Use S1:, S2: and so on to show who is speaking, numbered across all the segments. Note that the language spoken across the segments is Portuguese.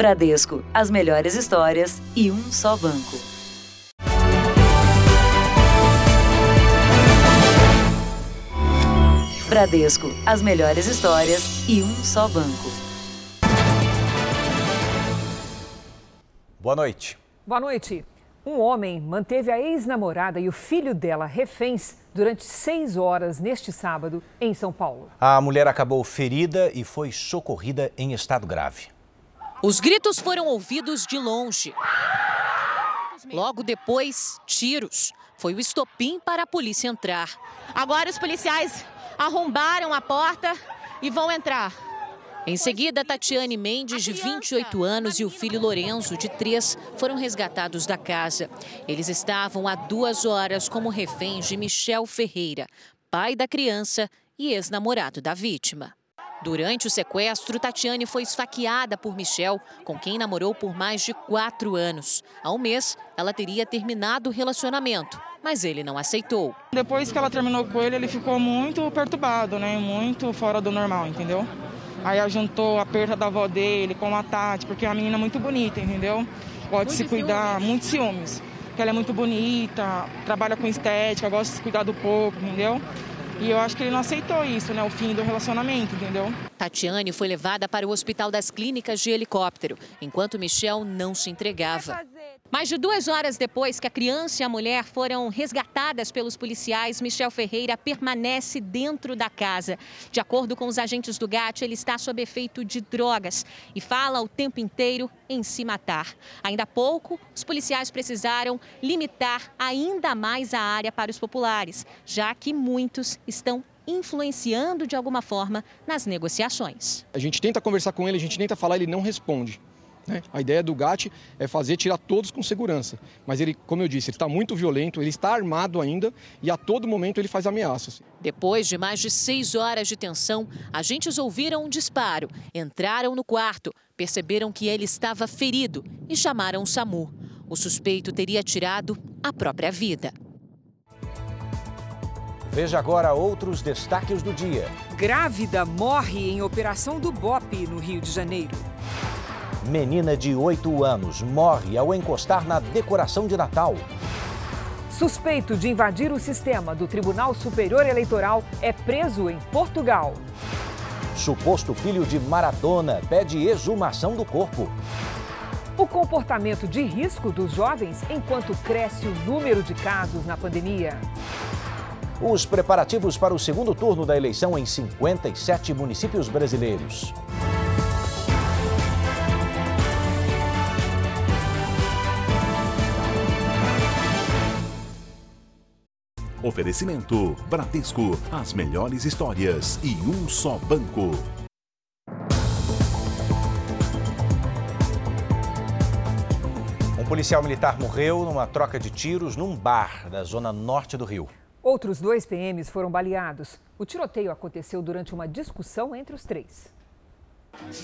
S1: Bradesco, as melhores histórias e um só banco. Bradesco, as melhores histórias e um só banco.
S2: Boa noite.
S3: Boa noite. Um homem manteve a ex-namorada e o filho dela reféns durante seis horas neste sábado em São Paulo.
S2: A mulher acabou ferida e foi socorrida em estado grave.
S4: Os gritos foram ouvidos de longe. Logo depois, tiros. Foi o estopim para a polícia entrar.
S5: Agora os policiais arrombaram a porta e vão entrar.
S4: Em seguida, Tatiane Mendes, de 28 anos, e o filho Lorenzo, de 3, foram resgatados da casa. Eles estavam há duas horas como reféns de Michel Ferreira, pai da criança e ex-namorado da vítima. Durante o sequestro, Tatiane foi esfaqueada por Michel, com quem namorou por mais de quatro anos. Há um mês, ela teria terminado o relacionamento, mas ele não aceitou.
S6: Depois que ela terminou com ele, ele ficou muito perturbado, né? Muito fora do normal, entendeu? Aí juntou a perda da avó dele com a Tati, porque é uma menina muito bonita, entendeu? Pode se cuidar, ciúmes. muito ciúmes. Porque ela é muito bonita, trabalha com estética, gosta de se cuidar do corpo, entendeu? E eu acho que ele não aceitou isso, né? O fim do relacionamento, entendeu?
S4: Tatiane foi levada para o Hospital das Clínicas de helicóptero, enquanto Michel não se entregava. Mais de duas horas depois que a criança e a mulher foram resgatadas pelos policiais, Michel Ferreira permanece dentro da casa. De acordo com os agentes do GAT, ele está sob efeito de drogas e fala o tempo inteiro em se matar. Ainda há pouco, os policiais precisaram limitar ainda mais a área para os populares, já que muitos estão influenciando de alguma forma nas negociações.
S7: A gente tenta conversar com ele, a gente tenta falar, ele não responde. Né? A ideia do GAT é fazer tirar todos com segurança. Mas ele, como eu disse, ele está muito violento, ele está armado ainda e a todo momento ele faz ameaças.
S4: Depois de mais de seis horas de tensão, agentes ouviram um disparo, entraram no quarto, perceberam que ele estava ferido e chamaram o SAMU. O suspeito teria tirado a própria vida.
S2: Veja agora outros destaques do dia.
S3: Grávida morre em operação do BOP no Rio de Janeiro.
S2: Menina de 8 anos morre ao encostar na decoração de Natal.
S3: Suspeito de invadir o sistema do Tribunal Superior Eleitoral é preso em Portugal.
S2: Suposto filho de Maradona pede exumação do corpo.
S3: O comportamento de risco dos jovens enquanto cresce o número de casos na pandemia.
S2: Os preparativos para o segundo turno da eleição em 57 municípios brasileiros.
S8: Oferecimento: Bradesco, as melhores histórias e um só banco.
S2: Um policial militar morreu numa troca de tiros num bar da zona norte do Rio.
S3: Outros dois PMs foram baleados. O tiroteio aconteceu durante uma discussão entre os três.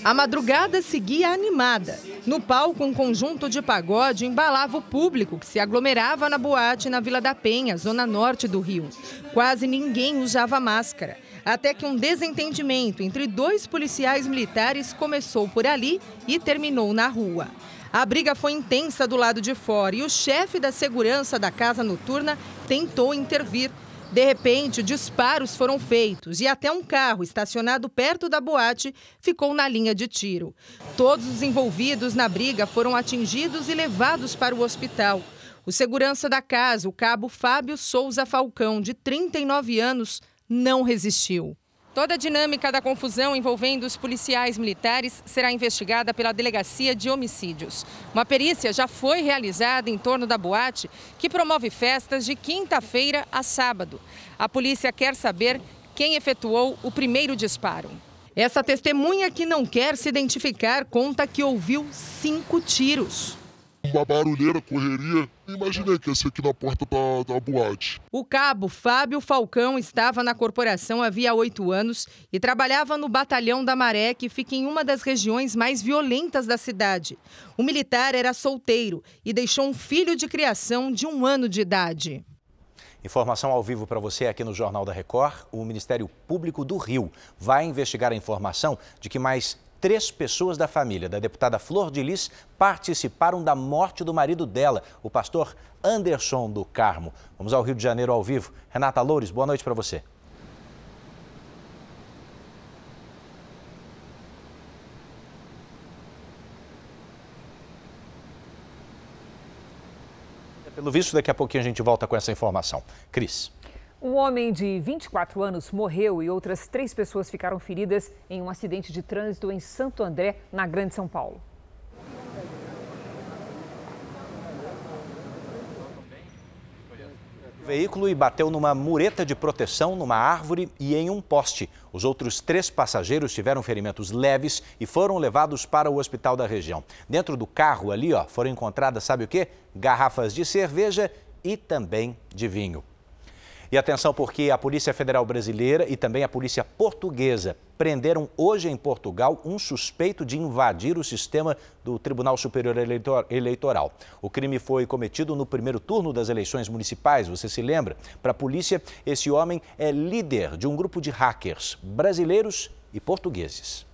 S9: A madrugada seguia animada. No palco, um conjunto de pagode embalava o público que se aglomerava na boate na Vila da Penha, zona norte do Rio. Quase ninguém usava máscara. Até que um desentendimento entre dois policiais militares começou por ali e terminou na rua. A briga foi intensa do lado de fora e o chefe da segurança da casa noturna tentou intervir de repente, disparos foram feitos e até um carro estacionado perto da boate ficou na linha de tiro. Todos os envolvidos na briga foram atingidos e levados para o hospital. O segurança da casa, o cabo Fábio Souza Falcão, de 39 anos, não resistiu. Toda a dinâmica da confusão envolvendo os policiais militares será investigada pela Delegacia de Homicídios. Uma perícia já foi realizada em torno da boate, que promove festas de quinta-feira a sábado. A polícia quer saber quem efetuou o primeiro disparo. Essa testemunha que não quer se identificar conta que ouviu cinco tiros
S10: uma barulheira, correria. Imaginei que ia ser aqui na porta da, da boate.
S9: O cabo Fábio Falcão estava na corporação havia oito anos e trabalhava no batalhão da Maré, que fica em uma das regiões mais violentas da cidade. O militar era solteiro e deixou um filho de criação de um ano de idade.
S2: Informação ao vivo para você aqui no Jornal da Record. O Ministério Público do Rio vai investigar a informação de que mais Três pessoas da família da deputada Flor de Lis participaram da morte do marido dela, o pastor Anderson do Carmo. Vamos ao Rio de Janeiro ao vivo. Renata Loures, boa noite para você. Pelo visto, daqui a pouquinho a gente volta com essa informação. Cris.
S3: Um homem de 24 anos morreu e outras três pessoas ficaram feridas em um acidente de trânsito em Santo André, na Grande São Paulo.
S2: veículo e bateu numa mureta de proteção, numa árvore e em um poste. Os outros três passageiros tiveram ferimentos leves e foram levados para o hospital da região. Dentro do carro ali, ó, foram encontradas, sabe o quê? Garrafas de cerveja e também de vinho. E atenção porque a Polícia Federal Brasileira e também a Polícia Portuguesa prenderam hoje em Portugal um suspeito de invadir o sistema do Tribunal Superior Eleitoral. O crime foi cometido no primeiro turno das eleições municipais, você se lembra? Para a polícia, esse homem é líder de um grupo de hackers brasileiros e portugueses.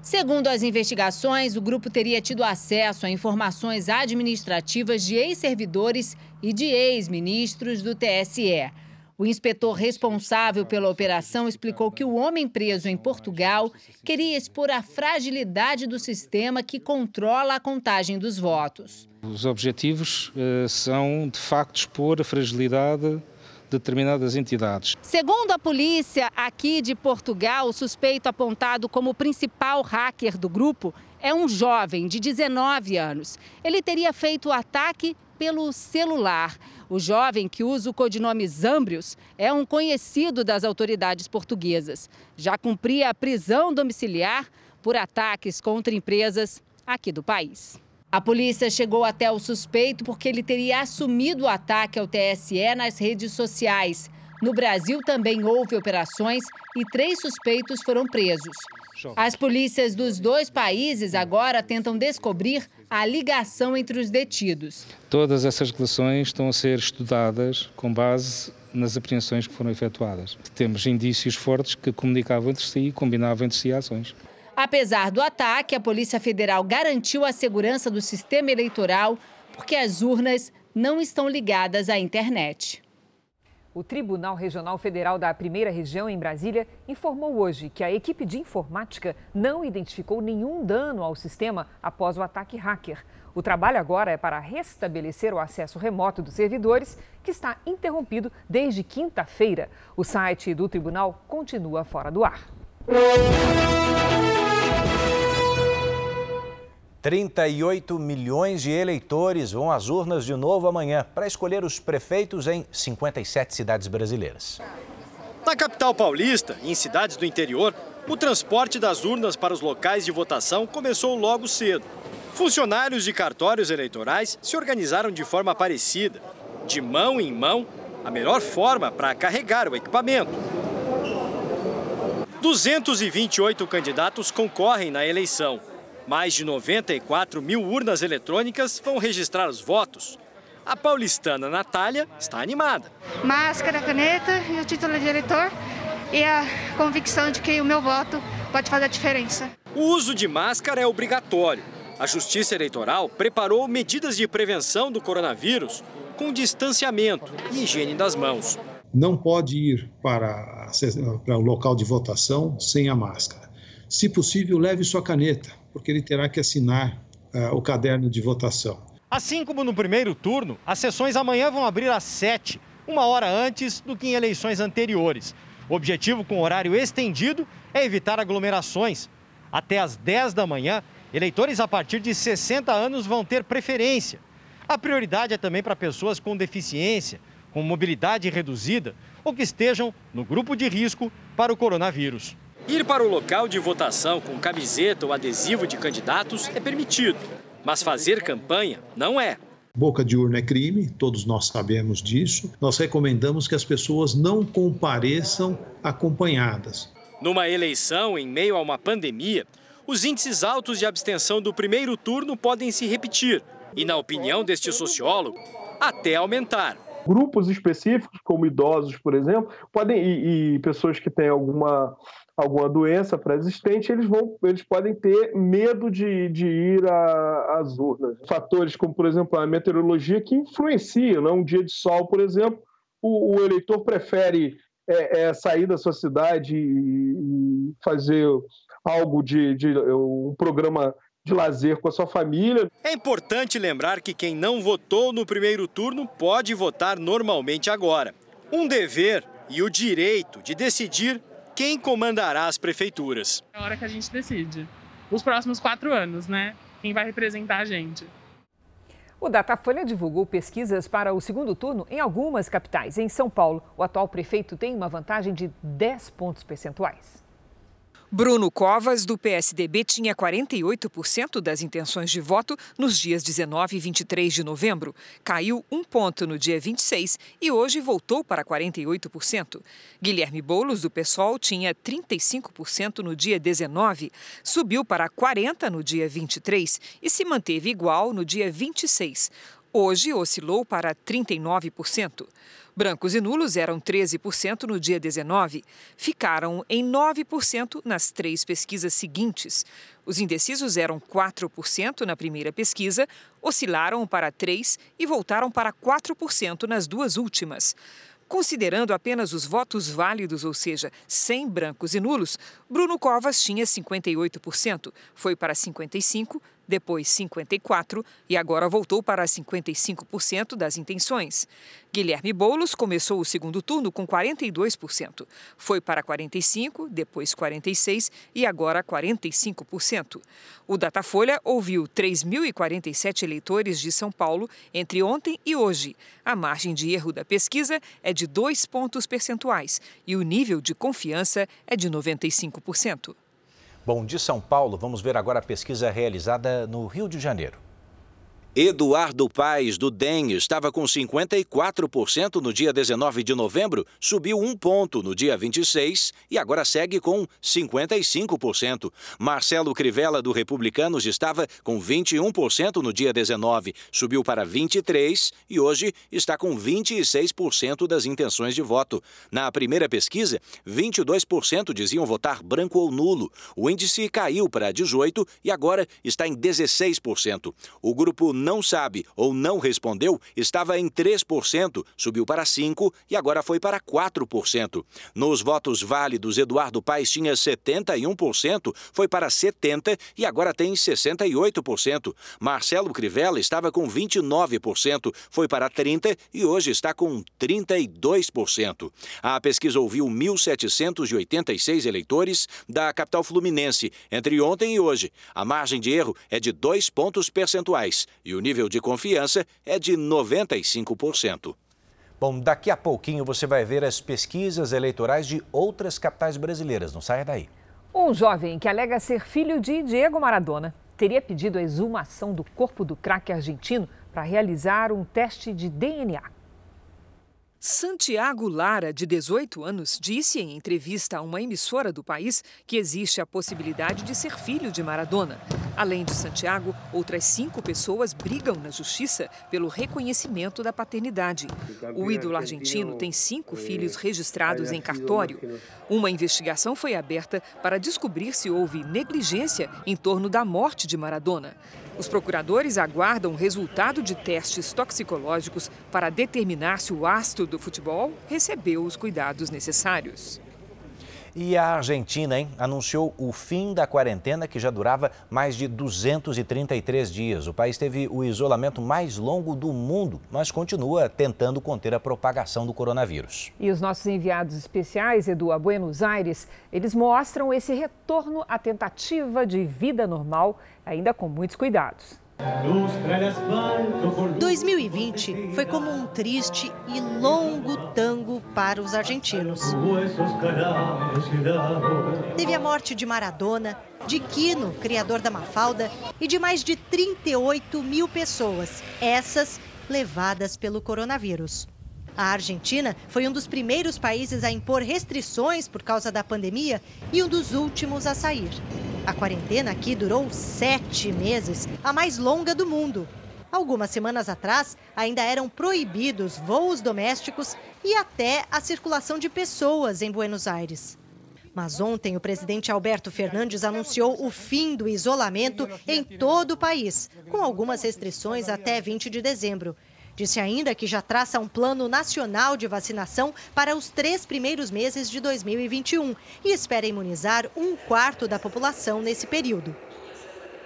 S11: Segundo as investigações, o grupo teria tido acesso a informações administrativas de ex-servidores e de ex-ministros do TSE. O inspetor responsável pela operação explicou que o homem preso em Portugal queria expor a fragilidade do sistema que controla a contagem dos votos.
S12: Os objetivos uh, são, de facto, expor a fragilidade determinadas entidades.
S11: Segundo a polícia aqui de Portugal, o suspeito apontado como principal hacker do grupo é um jovem de 19 anos. Ele teria feito o ataque pelo celular. O jovem, que usa o codinome Zambrios, é um conhecido das autoridades portuguesas. Já cumpria a prisão domiciliar por ataques contra empresas aqui do país. A polícia chegou até o suspeito porque ele teria assumido o ataque ao TSE nas redes sociais. No Brasil também houve operações e três suspeitos foram presos. As polícias dos dois países agora tentam descobrir a ligação entre os detidos.
S12: Todas essas relações estão a ser estudadas com base nas apreensões que foram efetuadas. Temos indícios fortes que comunicavam entre si e combinavam entre si ações.
S11: Apesar do ataque, a Polícia Federal garantiu a segurança do sistema eleitoral porque as urnas não estão ligadas à internet.
S3: O Tribunal Regional Federal da Primeira Região, em Brasília, informou hoje que a equipe de informática não identificou nenhum dano ao sistema após o ataque hacker. O trabalho agora é para restabelecer o acesso remoto dos servidores, que está interrompido desde quinta-feira. O site do tribunal continua fora do ar.
S2: 38 milhões de eleitores vão às urnas de novo amanhã para escolher os prefeitos em 57 cidades brasileiras.
S13: Na capital paulista e em cidades do interior, o transporte das urnas para os locais de votação começou logo cedo. Funcionários de cartórios eleitorais se organizaram de forma parecida, de mão em mão, a melhor forma para carregar o equipamento. 228 candidatos concorrem na eleição. Mais de 94 mil urnas eletrônicas vão registrar os votos. A paulistana Natália está animada.
S14: Máscara, caneta e o título de eleitor e a convicção de que o meu voto pode fazer a diferença.
S13: O uso de máscara é obrigatório. A Justiça Eleitoral preparou medidas de prevenção do coronavírus com distanciamento e higiene das mãos.
S15: Não pode ir para, para o local de votação sem a máscara. Se possível, leve sua caneta porque ele terá que assinar uh, o caderno de votação.
S13: Assim como no primeiro turno, as sessões amanhã vão abrir às 7, uma hora antes do que em eleições anteriores. O objetivo com horário estendido é evitar aglomerações. Até às 10 da manhã, eleitores a partir de 60 anos vão ter preferência. A prioridade é também para pessoas com deficiência, com mobilidade reduzida ou que estejam no grupo de risco para o coronavírus. Ir para o local de votação com camiseta ou adesivo de candidatos é permitido, mas fazer campanha não é.
S15: Boca de urna é crime, todos nós sabemos disso. Nós recomendamos que as pessoas não compareçam acompanhadas.
S13: Numa eleição em meio a uma pandemia, os índices altos de abstenção do primeiro turno podem se repetir e, na opinião deste sociólogo, até aumentar.
S16: Grupos específicos, como idosos, por exemplo, podem e, e pessoas que têm alguma alguma doença pré-existente, eles, vão, eles podem ter medo de, de ir às urnas. Fatores como, por exemplo, a meteorologia que influenciam. Né? Um dia de sol, por exemplo, o, o eleitor prefere é, é, sair da sua cidade e, fazer algo de, de um programa de lazer com a sua família.
S13: É importante lembrar que quem não votou no primeiro turno pode votar normalmente agora. Um dever e o direito de decidir quem comandará as prefeituras.
S17: É a hora que a gente decide. Os próximos quatro anos, né? Quem vai representar a gente.
S3: O Datafolha divulgou pesquisas para o segundo turno em algumas capitais. Em São Paulo, o atual prefeito tem uma vantagem de 10 pontos percentuais. Bruno Covas, do PSDB, tinha 48% das intenções de voto nos dias 19 e 23 de novembro. Caiu um ponto no dia 26 e hoje voltou para 48%. Guilherme Boulos, do PSOL, tinha 35% no dia 19, subiu para 40% no dia 23 e se manteve igual no dia 26. Hoje oscilou para 39%. Brancos e nulos eram 13% no dia 19, ficaram em 9% nas três pesquisas seguintes. Os indecisos eram 4% na primeira pesquisa, oscilaram para 3% e voltaram para 4% nas duas últimas. Considerando apenas os votos válidos, ou seja, sem brancos e nulos, Bruno Covas tinha 58%, foi para 55%, depois 54% e agora voltou para 55% das intenções. Guilherme Boulos começou o segundo turno com 42%, foi para 45%, depois 46% e agora 45%. O Datafolha ouviu 3.047 eleitores de São Paulo entre ontem e hoje. A margem de erro da pesquisa é de dois pontos percentuais e o nível de confiança é de 95%.
S2: Bom, de São Paulo, vamos ver agora a pesquisa realizada no Rio de Janeiro.
S18: Eduardo Paes, do DEM, estava com 54% no dia 19 de novembro, subiu um ponto no dia 26 e agora segue com 55%. Marcelo Crivella, do Republicanos, estava com 21% no dia 19, subiu para 23% e hoje está com 26% das intenções de voto. Na primeira pesquisa, 22% diziam votar branco ou nulo. O índice caiu para 18% e agora está em 16%. O grupo não sabe ou não respondeu estava em 3%, subiu para 5% e agora foi para 4%. Nos votos válidos, Eduardo Paes tinha 71%, foi para 70% e agora tem 68%. Marcelo Crivella estava com 29%, foi para 30% e hoje está com 32%. A pesquisa ouviu 1.786 eleitores da capital fluminense entre ontem e hoje. A margem de erro é de dois pontos percentuais e o nível de confiança é de 95%.
S2: Bom, daqui a pouquinho você vai ver as pesquisas eleitorais de outras capitais brasileiras. Não saia daí.
S3: Um jovem que alega ser filho de Diego Maradona teria pedido a exumação do corpo do craque argentino para realizar um teste de DNA. Santiago Lara, de 18 anos, disse em entrevista a uma emissora do país que existe a possibilidade de ser filho de Maradona. Além de Santiago, outras cinco pessoas brigam na justiça pelo reconhecimento da paternidade. O ídolo argentino tem cinco filhos registrados em cartório. Uma investigação foi aberta para descobrir se houve negligência em torno da morte de Maradona. Os procuradores aguardam o resultado de testes toxicológicos para determinar se o astro do futebol recebeu os cuidados necessários.
S2: E a Argentina, hein, anunciou o fim da quarentena que já durava mais de 233 dias. O país teve o isolamento mais longo do mundo, mas continua tentando conter a propagação do coronavírus.
S3: E os nossos enviados especiais, Edu, a Buenos Aires, eles mostram esse retorno à tentativa de vida normal, ainda com muitos cuidados.
S19: 2020 foi como um triste e longo tango para os argentinos. Teve a morte de Maradona, de Quino, criador da Mafalda, e de mais de 38 mil pessoas, essas levadas pelo coronavírus. A Argentina foi um dos primeiros países a impor restrições por causa da pandemia e um dos últimos a sair. A quarentena aqui durou sete meses, a mais longa do mundo. Algumas semanas atrás, ainda eram proibidos voos domésticos e até a circulação de pessoas em Buenos Aires. Mas ontem o presidente Alberto Fernandes anunciou o fim do isolamento em todo o país, com algumas restrições até 20 de dezembro. Disse ainda que já traça um plano nacional de vacinação para os três primeiros meses de 2021 e espera imunizar um quarto da população nesse período.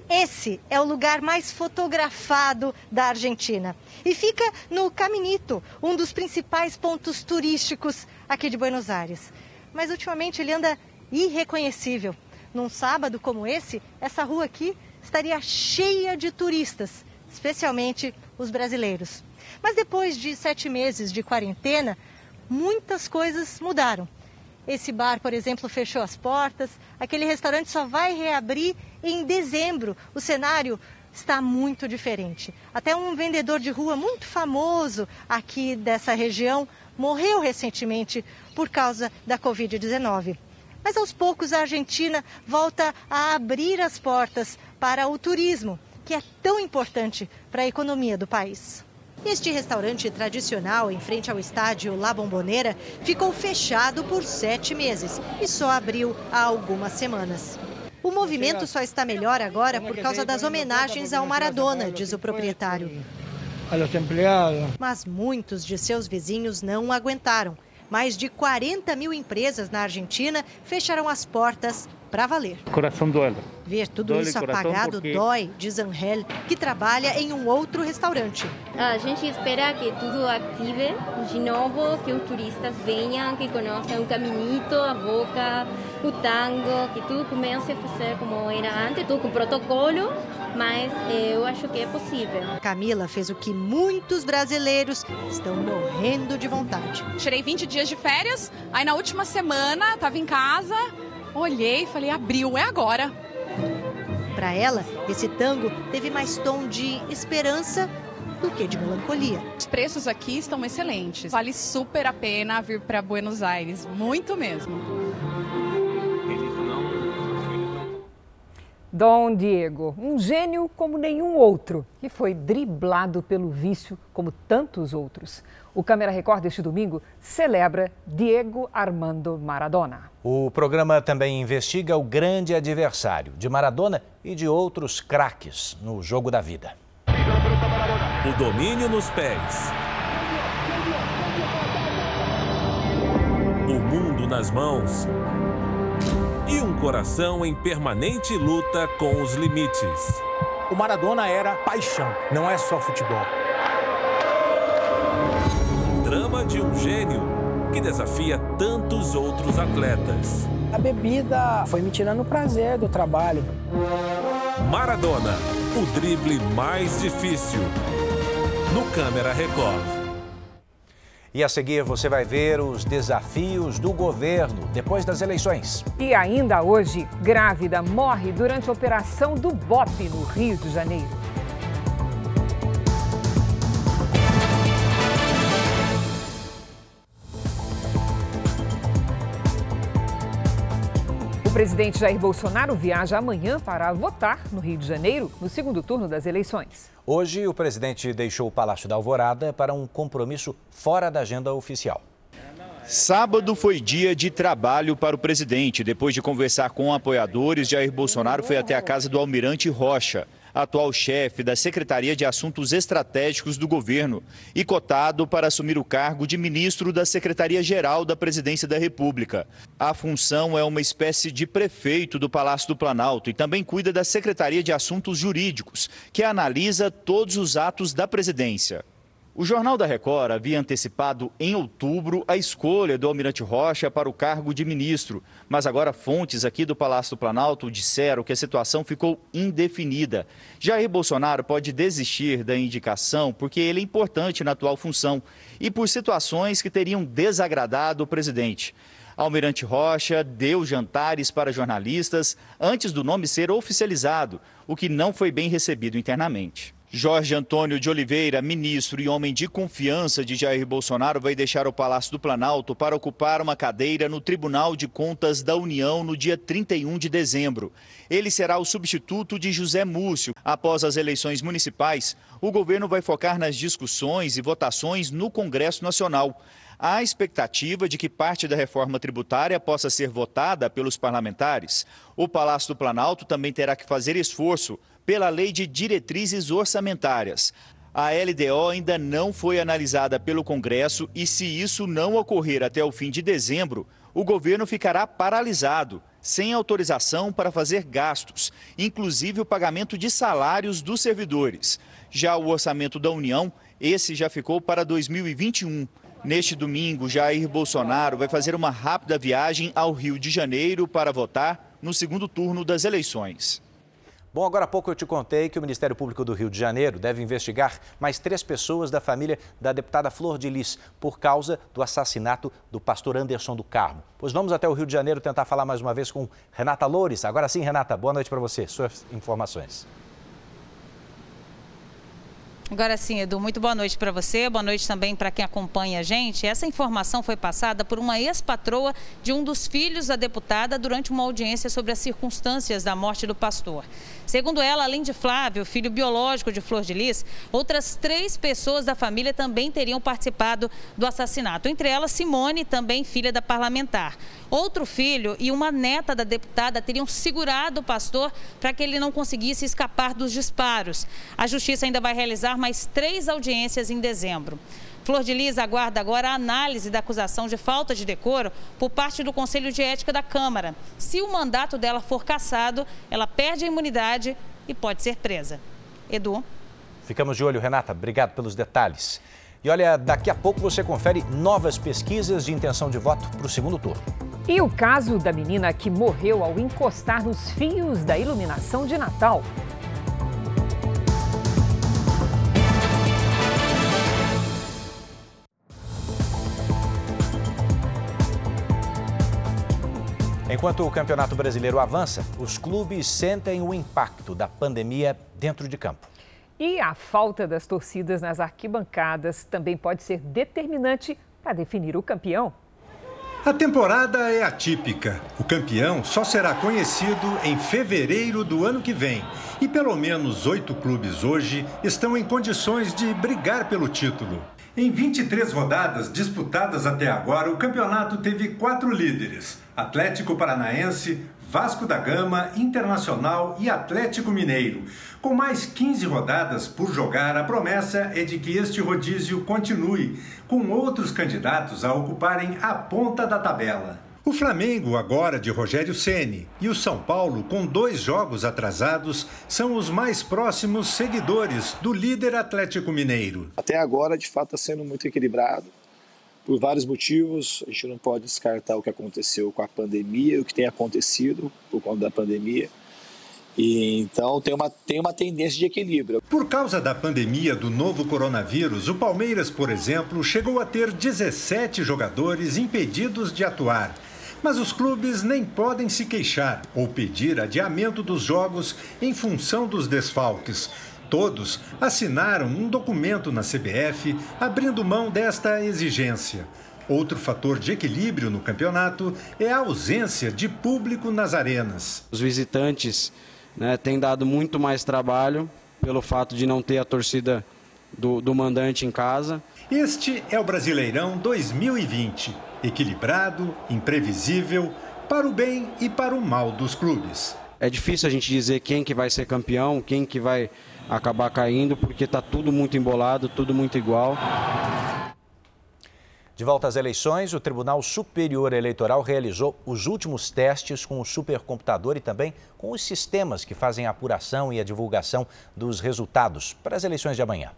S19: Esse é o lugar mais fotografado da Argentina e fica no Caminito, um dos principais pontos turísticos aqui de Buenos Aires. Mas ultimamente ele anda irreconhecível. Num sábado como esse, essa rua aqui estaria cheia de turistas, especialmente os brasileiros. Mas depois de sete meses de quarentena, muitas coisas mudaram. Esse bar, por exemplo, fechou as portas, aquele restaurante só vai reabrir em dezembro. O cenário está muito diferente. Até um vendedor de rua muito famoso aqui dessa região morreu recentemente por causa da Covid-19. Mas aos poucos a Argentina volta a abrir as portas para o turismo, que é tão importante para a economia do país. Este restaurante tradicional em frente ao estádio La Bombonera ficou fechado por sete meses e só abriu há algumas semanas. O movimento só está melhor agora por causa das homenagens ao Maradona, diz o proprietário. Mas muitos de seus vizinhos não aguentaram. Mais de 40 mil empresas na Argentina fecharam as portas para valer.
S20: Coração dói.
S19: Ver tudo
S20: Dói
S19: isso apagado
S20: porque-
S19: dói, diz Angel, que trabalha em um outro restaurante.
S21: A gente espera que tudo ative de novo, que os turistas venham, que conheçam o caminito, a boca, o tango, que tudo comece a fazer como era antes, tudo com protocolo, mas eu acho que é possível.
S19: Camila fez o que muitos brasileiros estão morrendo de vontade.
S22: Tirei 20 dias de férias, aí na última semana estava em casa, olhei e falei, abril, é agora.
S19: Para ela, esse tango teve mais tom de esperança do que de melancolia.
S22: Os preços aqui estão excelentes. Vale super a pena vir para Buenos Aires, muito mesmo.
S3: Dom Diego, um gênio como nenhum outro, que foi driblado pelo vício como tantos outros. O Câmera Record deste domingo celebra Diego Armando Maradona.
S2: O programa também investiga o grande adversário de Maradona e de outros craques no jogo da vida.
S23: O domínio nos pés. O mundo nas mãos. E um coração em permanente luta com os limites.
S24: O Maradona era paixão, não é só futebol.
S23: Drama de um gênio que desafia tantos outros atletas.
S24: A bebida foi me tirando o prazer do trabalho.
S23: Maradona, o drible mais difícil. No Câmera Record.
S2: E a seguir você vai ver os desafios do governo depois das eleições.
S3: E ainda hoje, grávida morre durante a operação do BOP no Rio de Janeiro. O presidente Jair Bolsonaro viaja amanhã para votar no Rio de Janeiro, no segundo turno das eleições.
S2: Hoje, o presidente deixou o Palácio da Alvorada para um compromisso fora da agenda oficial.
S25: Sábado foi dia de trabalho para o presidente. Depois de conversar com apoiadores, Jair Bolsonaro foi até a casa do Almirante Rocha, atual chefe da Secretaria de Assuntos Estratégicos do governo e cotado para assumir o cargo de ministro da Secretaria-Geral da Presidência da República. A função é uma espécie de prefeito do Palácio do Planalto e também cuida da Secretaria de Assuntos Jurídicos, que analisa todos os atos da presidência. O Jornal da Record havia antecipado em outubro a escolha do Almirante Rocha para o cargo de ministro, mas agora fontes aqui do Palácio do Planalto disseram que a situação ficou indefinida. Jair Bolsonaro pode desistir da indicação porque ele é importante na atual função e por situações que teriam desagradado o presidente. Almirante Rocha deu jantares para jornalistas antes do nome ser oficializado, o que não foi bem recebido internamente. Jorge Antônio de Oliveira, ministro e homem de confiança de Jair Bolsonaro, vai deixar o Palácio do Planalto para ocupar uma cadeira no Tribunal de Contas da União no dia 31 de dezembro. Ele será o substituto de José Múcio. Após as eleições municipais, o governo vai focar nas discussões e votações no Congresso Nacional. Há expectativa de que parte da reforma tributária possa ser votada pelos parlamentares. O Palácio do Planalto também terá que fazer esforço pela lei de diretrizes orçamentárias. A LDO ainda não foi analisada pelo Congresso e, se isso não ocorrer até o fim de dezembro, o governo ficará paralisado, sem autorização para fazer gastos, inclusive o pagamento de salários dos servidores. Já o orçamento da União, esse já ficou para 2021. Neste domingo, Jair Bolsonaro vai fazer uma rápida viagem ao Rio de Janeiro para votar no segundo turno das eleições.
S2: Bom, agora há pouco eu te contei que o Ministério Público do Rio de Janeiro deve investigar mais três pessoas da família da deputada Flor de Lis por causa do assassinato do pastor Anderson do Carmo. Pois vamos até o Rio de Janeiro tentar falar mais uma vez com Renata Loures. Agora sim, Renata, boa noite para você. Suas informações.
S26: Agora sim, Edu, muito boa noite para você, boa noite também para quem acompanha a gente. Essa informação foi passada por uma ex-patroa de um dos filhos da deputada durante uma audiência sobre as circunstâncias da morte do pastor. Segundo ela, além de Flávio, filho biológico de Flor de Lis, outras três pessoas da família também teriam participado do assassinato. Entre elas, Simone, também filha da parlamentar. Outro filho e uma neta da deputada teriam segurado o pastor para que ele não conseguisse escapar dos disparos. A justiça ainda vai realizar mais três audiências em dezembro. Flor de Lis aguarda agora a análise da acusação de falta de decoro por parte do Conselho de Ética da Câmara. Se o mandato dela for cassado, ela perde a imunidade e pode ser presa. Edu.
S2: Ficamos de olho, Renata. Obrigado pelos detalhes. E olha, daqui a pouco você confere novas pesquisas de intenção de voto para o segundo turno.
S3: E o caso da menina que morreu ao encostar nos fios da iluminação de Natal.
S2: Enquanto o Campeonato Brasileiro avança, os clubes sentem o impacto da pandemia dentro de campo.
S3: E a falta das torcidas nas arquibancadas também pode ser determinante para definir o campeão.
S27: A temporada é atípica. O campeão só será conhecido em fevereiro do ano que vem. E pelo menos oito clubes hoje estão em condições de brigar pelo título. Em 23 rodadas disputadas até agora, o campeonato teve quatro líderes: Atlético Paranaense, Vasco da Gama, Internacional e Atlético Mineiro. Com mais 15 rodadas por jogar, a promessa é de que este rodízio continue, com outros candidatos a ocuparem a ponta da tabela. O Flamengo, agora de Rogério Ceni, e o São Paulo, com dois jogos atrasados, são os mais próximos seguidores do líder Atlético Mineiro.
S28: Até agora, de fato, está sendo muito equilibrado. Por vários motivos, a gente não pode descartar o que aconteceu com a pandemia, o que tem acontecido por conta da pandemia. E, então tem uma, tem uma tendência de equilíbrio.
S27: Por causa da pandemia do novo coronavírus, o Palmeiras, por exemplo, chegou a ter 17 jogadores impedidos de atuar. Mas os clubes nem podem se queixar ou pedir adiamento dos jogos em função dos desfalques. Todos assinaram um documento na CBF abrindo mão desta exigência. Outro fator de equilíbrio no campeonato é a ausência de público nas arenas.
S29: Os visitantes né, têm dado muito mais trabalho pelo fato de não ter a torcida do, do mandante em casa.
S27: Este é o Brasileirão 2020 equilibrado, imprevisível, para o bem e para o mal dos clubes.
S29: É difícil a gente dizer quem que vai ser campeão, quem que vai acabar caindo, porque está tudo muito embolado, tudo muito igual.
S2: De volta às eleições, o Tribunal Superior Eleitoral realizou os últimos testes com o supercomputador e também com os sistemas que fazem a apuração e a divulgação dos resultados para as eleições de amanhã.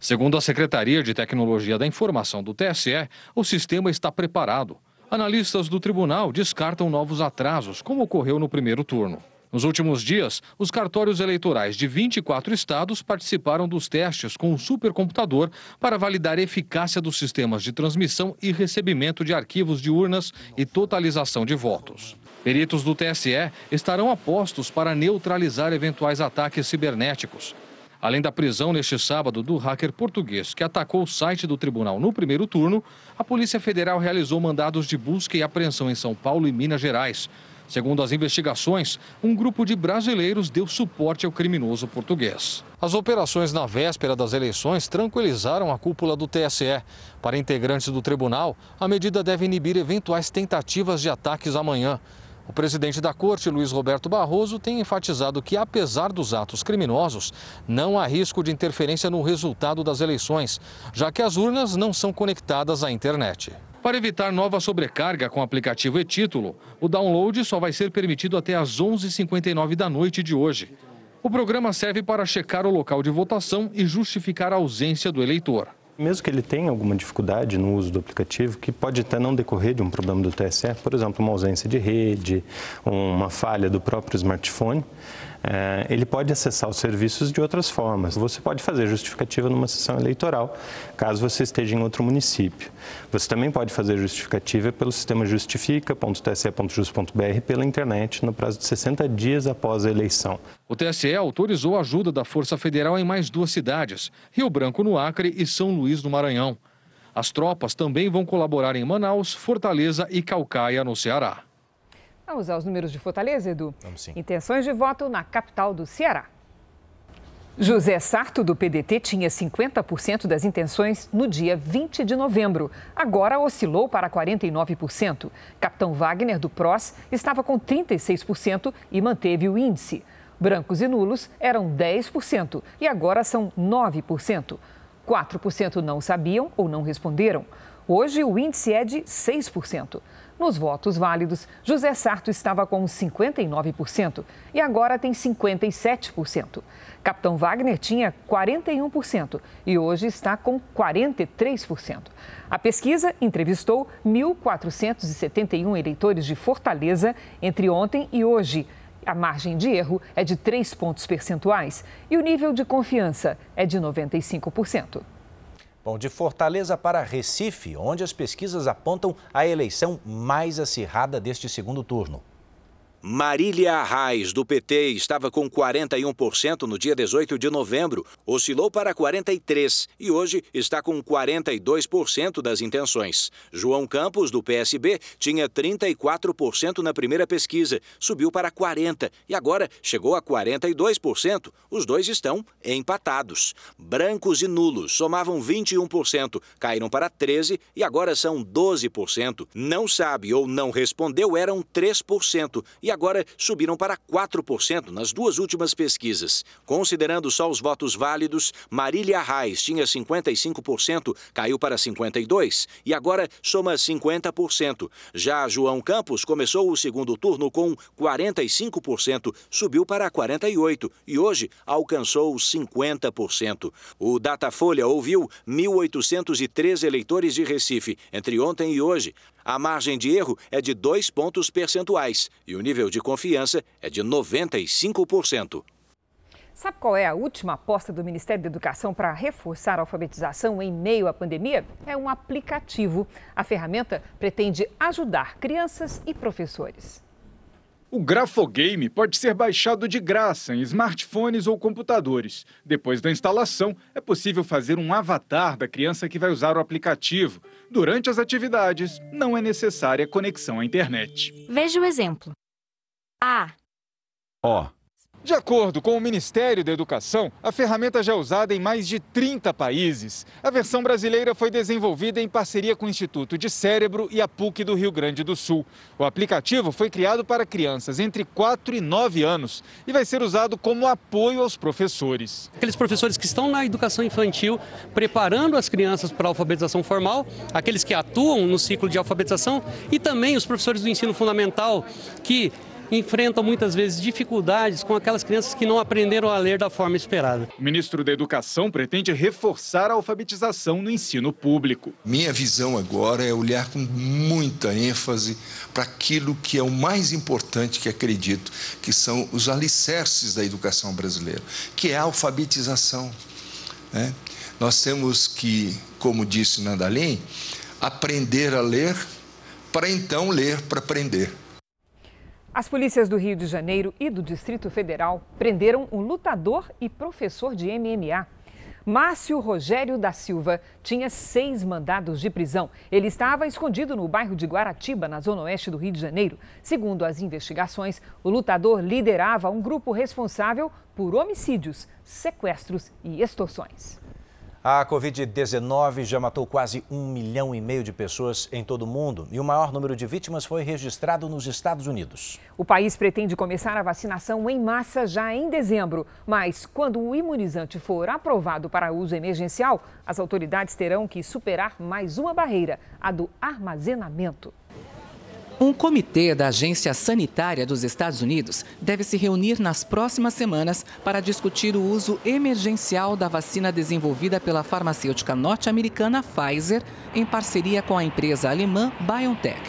S20: Segundo a Secretaria de Tecnologia da Informação do TSE, o sistema está preparado. Analistas do tribunal descartam novos atrasos, como ocorreu no primeiro turno. Nos últimos dias, os cartórios eleitorais de 24 estados participaram dos testes com o supercomputador para validar a eficácia dos sistemas de transmissão e recebimento de arquivos de urnas e totalização de votos. Peritos do TSE estarão apostos para neutralizar eventuais ataques cibernéticos. Além da prisão neste sábado do hacker português que atacou o site do tribunal no primeiro turno, a Polícia Federal realizou mandados de busca e apreensão em São Paulo e Minas Gerais. Segundo as investigações, um grupo de brasileiros deu suporte ao criminoso português. As operações na véspera das eleições tranquilizaram a cúpula do TSE. Para integrantes do tribunal, a medida deve inibir eventuais tentativas de ataques amanhã. O presidente da corte, Luiz Roberto Barroso, tem enfatizado que, apesar dos atos criminosos, não há risco de interferência no resultado das eleições, já que as urnas não são conectadas à internet. Para evitar nova sobrecarga com o aplicativo e-título, o download só vai ser permitido até às 11h59 da noite de hoje. O programa serve para checar o local de votação e justificar a ausência do eleitor.
S30: Mesmo que ele tenha alguma dificuldade no uso do aplicativo, que pode até não decorrer de um problema do TSE, por exemplo, uma ausência de rede, uma falha do próprio smartphone, ele pode acessar os serviços de outras formas. Você pode fazer justificativa numa sessão eleitoral, caso você esteja em outro município. Você também pode fazer justificativa pelo sistema justifica.tse.jus.br pela internet no prazo de 60 dias após a eleição.
S20: O TSE autorizou a ajuda da Força Federal em mais duas cidades, Rio Branco, no Acre, e São Luís, no Maranhão. As tropas também vão colaborar em Manaus, Fortaleza e Calcaia, no Ceará.
S3: Vamos aos números de Fortaleza, Edu?
S31: Vamos sim.
S3: Intenções de voto na capital do Ceará. José Sarto, do PDT, tinha 50% das intenções no dia 20 de novembro. Agora oscilou para 49%. Capitão Wagner, do PROS, estava com 36% e manteve o índice. Brancos e nulos eram 10% e agora são 9%. 4% não sabiam ou não responderam. Hoje o índice é de 6%. Nos votos válidos, José Sarto estava com 59% e agora tem 57%. Capitão Wagner tinha 41% e hoje está com 43%. A pesquisa entrevistou 1.471 eleitores de Fortaleza entre ontem e hoje. A margem de erro é de 3 pontos percentuais e o nível de confiança é de 95%.
S31: Bom, de Fortaleza para Recife, onde as pesquisas apontam a eleição mais acirrada deste segundo turno.
S2: Marília Arraes, do PT, estava com 41% no dia 18 de novembro, oscilou para 43% e hoje está com 42% das intenções. João Campos, do PSB, tinha 34% na primeira pesquisa, subiu para 40% e agora chegou a 42%. Os dois estão empatados. Brancos e nulos somavam 21%, caíram para 13% e agora são 12%. Não sabe ou não respondeu eram 3% e agora subiram para 4% nas duas últimas pesquisas. Considerando só os votos válidos, Marília Reis tinha 55%, caiu para 52% e agora soma 50%. Já João Campos começou o segundo turno com 45%, subiu para 48% e hoje alcançou 50%. O Datafolha ouviu 1.803 eleitores de Recife entre ontem e hoje. A margem de erro é de dois pontos percentuais e o nível de confiança é de 95%.
S3: Sabe qual é a última aposta do Ministério da Educação para reforçar a alfabetização em meio à pandemia? É um aplicativo. A ferramenta pretende ajudar crianças e professores.
S28: O Grafogame pode ser baixado de graça em smartphones ou computadores. Depois da instalação, é possível fazer um avatar da criança que vai usar o aplicativo. Durante as atividades, não é necessária conexão à internet.
S14: Veja o exemplo. A.
S28: Ó. De acordo com o Ministério da Educação, a ferramenta já é usada em mais de 30 países. A versão brasileira foi desenvolvida em parceria com o Instituto de Cérebro e a PUC do Rio Grande do Sul. O aplicativo foi criado para crianças entre 4 e 9 anos e vai ser usado como apoio aos professores.
S32: Aqueles professores que estão na educação infantil preparando as crianças para a alfabetização formal, aqueles que atuam no ciclo de alfabetização e também os professores do ensino fundamental que enfrentam muitas vezes dificuldades com aquelas crianças que não aprenderam a ler da forma esperada.
S28: O ministro da Educação pretende reforçar a alfabetização no ensino público.
S33: Minha visão agora é olhar com muita ênfase para aquilo que é o mais importante que acredito, que são os alicerces da educação brasileira, que é a alfabetização. Né? Nós temos que, como disse Nandalim, aprender a ler para então ler para aprender.
S3: As polícias do Rio de Janeiro e do Distrito Federal prenderam um lutador e professor de MMA. Márcio Rogério da Silva tinha seis mandados de prisão. Ele estava escondido no bairro de Guaratiba, na zona oeste do Rio de Janeiro. Segundo as investigações, o lutador liderava um grupo responsável por homicídios, sequestros e extorsões.
S2: A Covid-19 já matou quase um milhão e meio de pessoas em todo o mundo e o maior número de vítimas foi registrado nos Estados Unidos.
S3: O país pretende começar a vacinação em massa já em dezembro, mas quando o imunizante for aprovado para uso emergencial, as autoridades terão que superar mais uma barreira, a do armazenamento.
S34: Um comitê da Agência Sanitária dos Estados Unidos deve se reunir nas próximas semanas para discutir o uso emergencial da vacina desenvolvida pela farmacêutica norte-americana Pfizer em parceria com a empresa alemã BioNTech.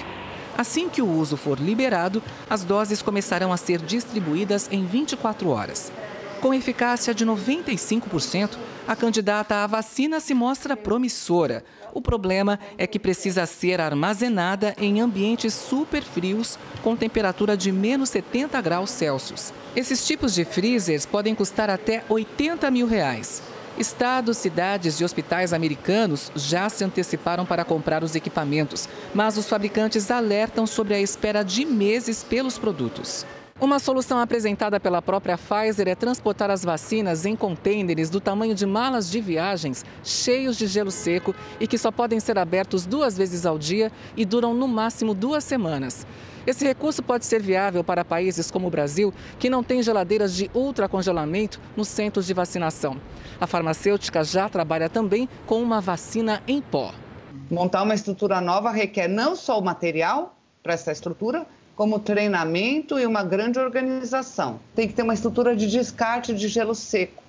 S34: Assim que o uso for liberado, as doses começarão a ser distribuídas em 24 horas. Com eficácia de 95%, a candidata à vacina se mostra promissora. O problema é que precisa ser armazenada em ambientes super frios, com temperatura de menos 70 graus Celsius. Esses tipos de freezers podem custar até 80 mil reais. Estados, cidades e hospitais americanos já se anteciparam para comprar os equipamentos, mas os fabricantes alertam sobre a espera de meses pelos produtos. Uma solução apresentada pela própria Pfizer é transportar as vacinas em contêineres do tamanho de malas de viagens, cheios de gelo seco e que só podem ser abertos duas vezes ao dia e duram no máximo duas semanas. Esse recurso pode ser viável para países como o Brasil, que não tem geladeiras de ultracongelamento nos centros de vacinação. A farmacêutica já trabalha também com uma vacina em pó.
S35: Montar uma estrutura nova requer não só o material para essa estrutura, como treinamento e uma grande organização. Tem que ter uma estrutura de descarte de gelo seco.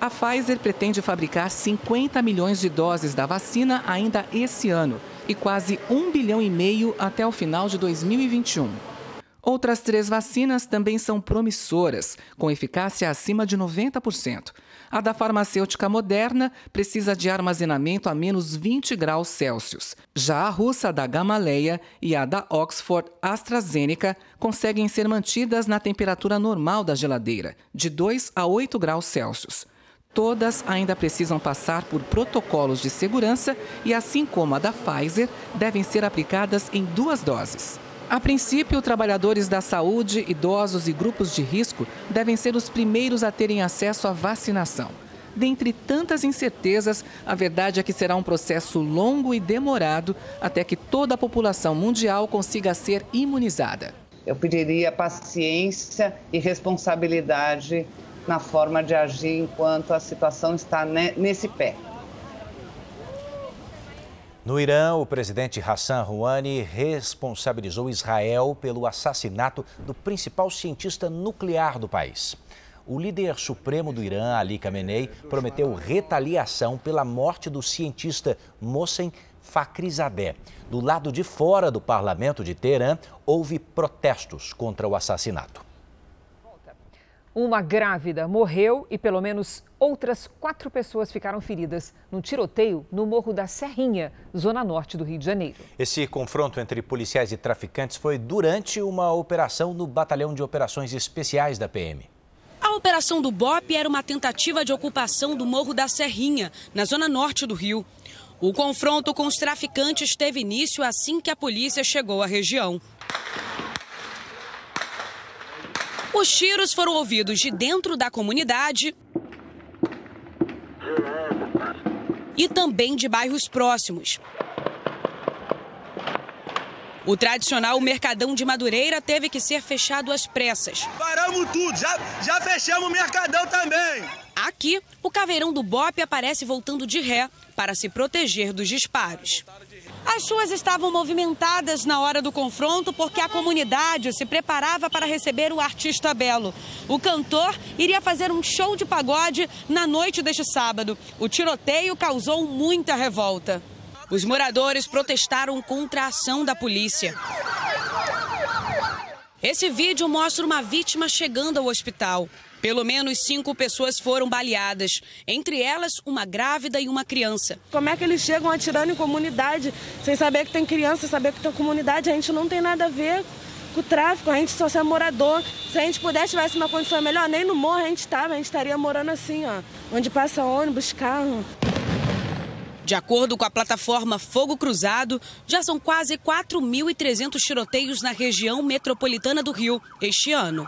S34: A Pfizer pretende fabricar 50 milhões de doses da vacina ainda esse ano e quase 1 bilhão e meio até o final de 2021. Outras três vacinas também são promissoras, com eficácia acima de 90%. A da farmacêutica Moderna precisa de armazenamento a menos 20 graus Celsius. Já a russa da Gamaleya e a da Oxford AstraZeneca conseguem ser mantidas na temperatura normal da geladeira, de 2 a 8 graus Celsius. Todas ainda precisam passar por protocolos de segurança e, assim como a da Pfizer, devem ser aplicadas em duas doses. A princípio, trabalhadores da saúde, idosos e grupos de risco devem ser os primeiros a terem acesso à vacinação. Dentre tantas incertezas, a verdade é que será um processo longo e demorado até que toda a população mundial consiga ser imunizada.
S35: Eu pediria paciência e responsabilidade na forma de agir enquanto a situação está nesse pé.
S2: No Irã, o presidente Hassan Rouhani responsabilizou Israel pelo assassinato do principal cientista nuclear do país. O líder supremo do Irã, Ali Khamenei, prometeu retaliação pela morte do cientista Mohsen Fakhrizadeh. Do lado de fora do parlamento de Teherã, houve protestos contra o assassinato.
S3: Uma grávida morreu e pelo menos outras quatro pessoas ficaram feridas num tiroteio no Morro da Serrinha, zona norte do Rio de Janeiro.
S2: Esse confronto entre policiais e traficantes foi durante uma operação no Batalhão de Operações Especiais da PM.
S36: A operação do BOP era uma tentativa de ocupação do Morro da Serrinha, na zona norte do Rio. O confronto com os traficantes teve início assim que a polícia chegou à região. Os tiros foram ouvidos de dentro da comunidade e também de bairros próximos. O tradicional Mercadão de Madureira teve que ser fechado às pressas.
S37: Paramos tudo, já, já fechamos o Mercadão também.
S36: Aqui, o caveirão do BOP aparece voltando de ré para se proteger dos disparos. As ruas estavam movimentadas na hora do confronto porque a comunidade se preparava para receber o artista Belo. O cantor iria fazer um show de pagode na noite deste sábado. O tiroteio causou muita revolta. Os moradores protestaram contra a ação da polícia. Esse vídeo mostra uma vítima chegando ao hospital. Pelo menos cinco pessoas foram baleadas, entre elas uma grávida e uma criança.
S38: Como é que eles chegam atirando em comunidade, sem saber que tem criança, saber que tem comunidade? A gente não tem nada a ver com o tráfico, a gente só é morador. Se a gente pudesse tivesse uma condição melhor, nem no morro a gente estava, a gente estaria morando assim, ó, onde passa ônibus, carro.
S36: De acordo com a plataforma Fogo Cruzado, já são quase 4.300 tiroteios na região metropolitana do Rio este ano.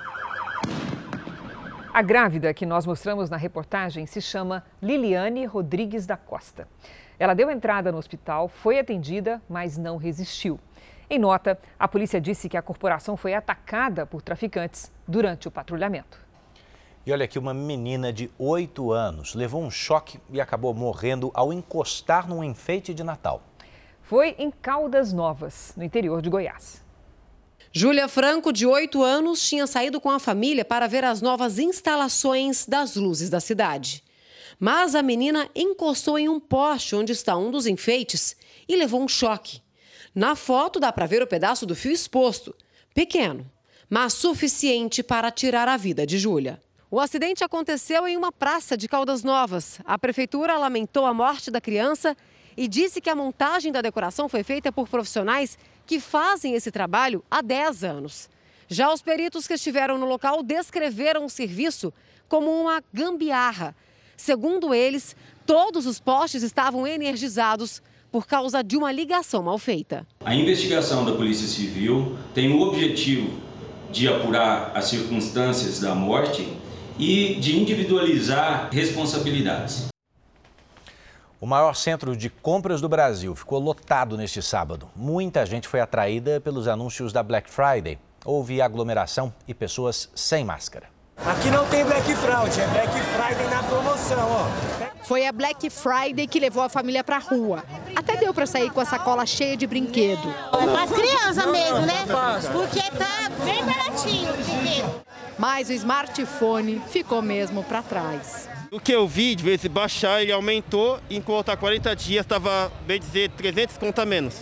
S3: A grávida que nós mostramos na reportagem se chama Liliane Rodrigues da Costa. Ela deu entrada no hospital, foi atendida, mas não resistiu. Em nota, a polícia disse que a corporação foi atacada por traficantes durante o patrulhamento.
S2: E olha aqui, uma menina de 8 anos levou um choque e acabou morrendo ao encostar num enfeite de Natal.
S3: Foi em Caldas Novas, no interior de Goiás.
S39: Júlia Franco, de 8 anos, tinha saído com a família para ver as novas instalações das luzes da cidade. Mas a menina encostou em um poste onde está um dos enfeites e levou um choque. Na foto dá para ver o pedaço do fio exposto, pequeno, mas suficiente para tirar a vida de Júlia. O acidente aconteceu em uma praça de Caldas Novas. A prefeitura lamentou a morte da criança e disse que a montagem da decoração foi feita por profissionais que fazem esse trabalho há 10 anos. Já os peritos que estiveram no local descreveram o serviço como uma gambiarra. Segundo eles, todos os postes estavam energizados por causa de uma ligação mal feita.
S40: A investigação da Polícia Civil tem o objetivo de apurar as circunstâncias da morte e de individualizar responsabilidades.
S2: O maior centro de compras do Brasil ficou lotado neste sábado. Muita gente foi atraída pelos anúncios da Black Friday. Houve aglomeração e pessoas sem máscara.
S41: Aqui não tem Black Friday, é Black Friday na promoção, ó.
S42: Foi a Black Friday que levou a família pra rua. Até deu para sair com a sacola cheia de brinquedo.
S43: É para as crianças mesmo, né? Porque tá bem baratinho
S42: Mas o smartphone ficou mesmo para trás.
S44: O que eu vi, de vez em baixar, ele aumentou, enquanto há 40 dias estava, bem dizer, 300 conta menos.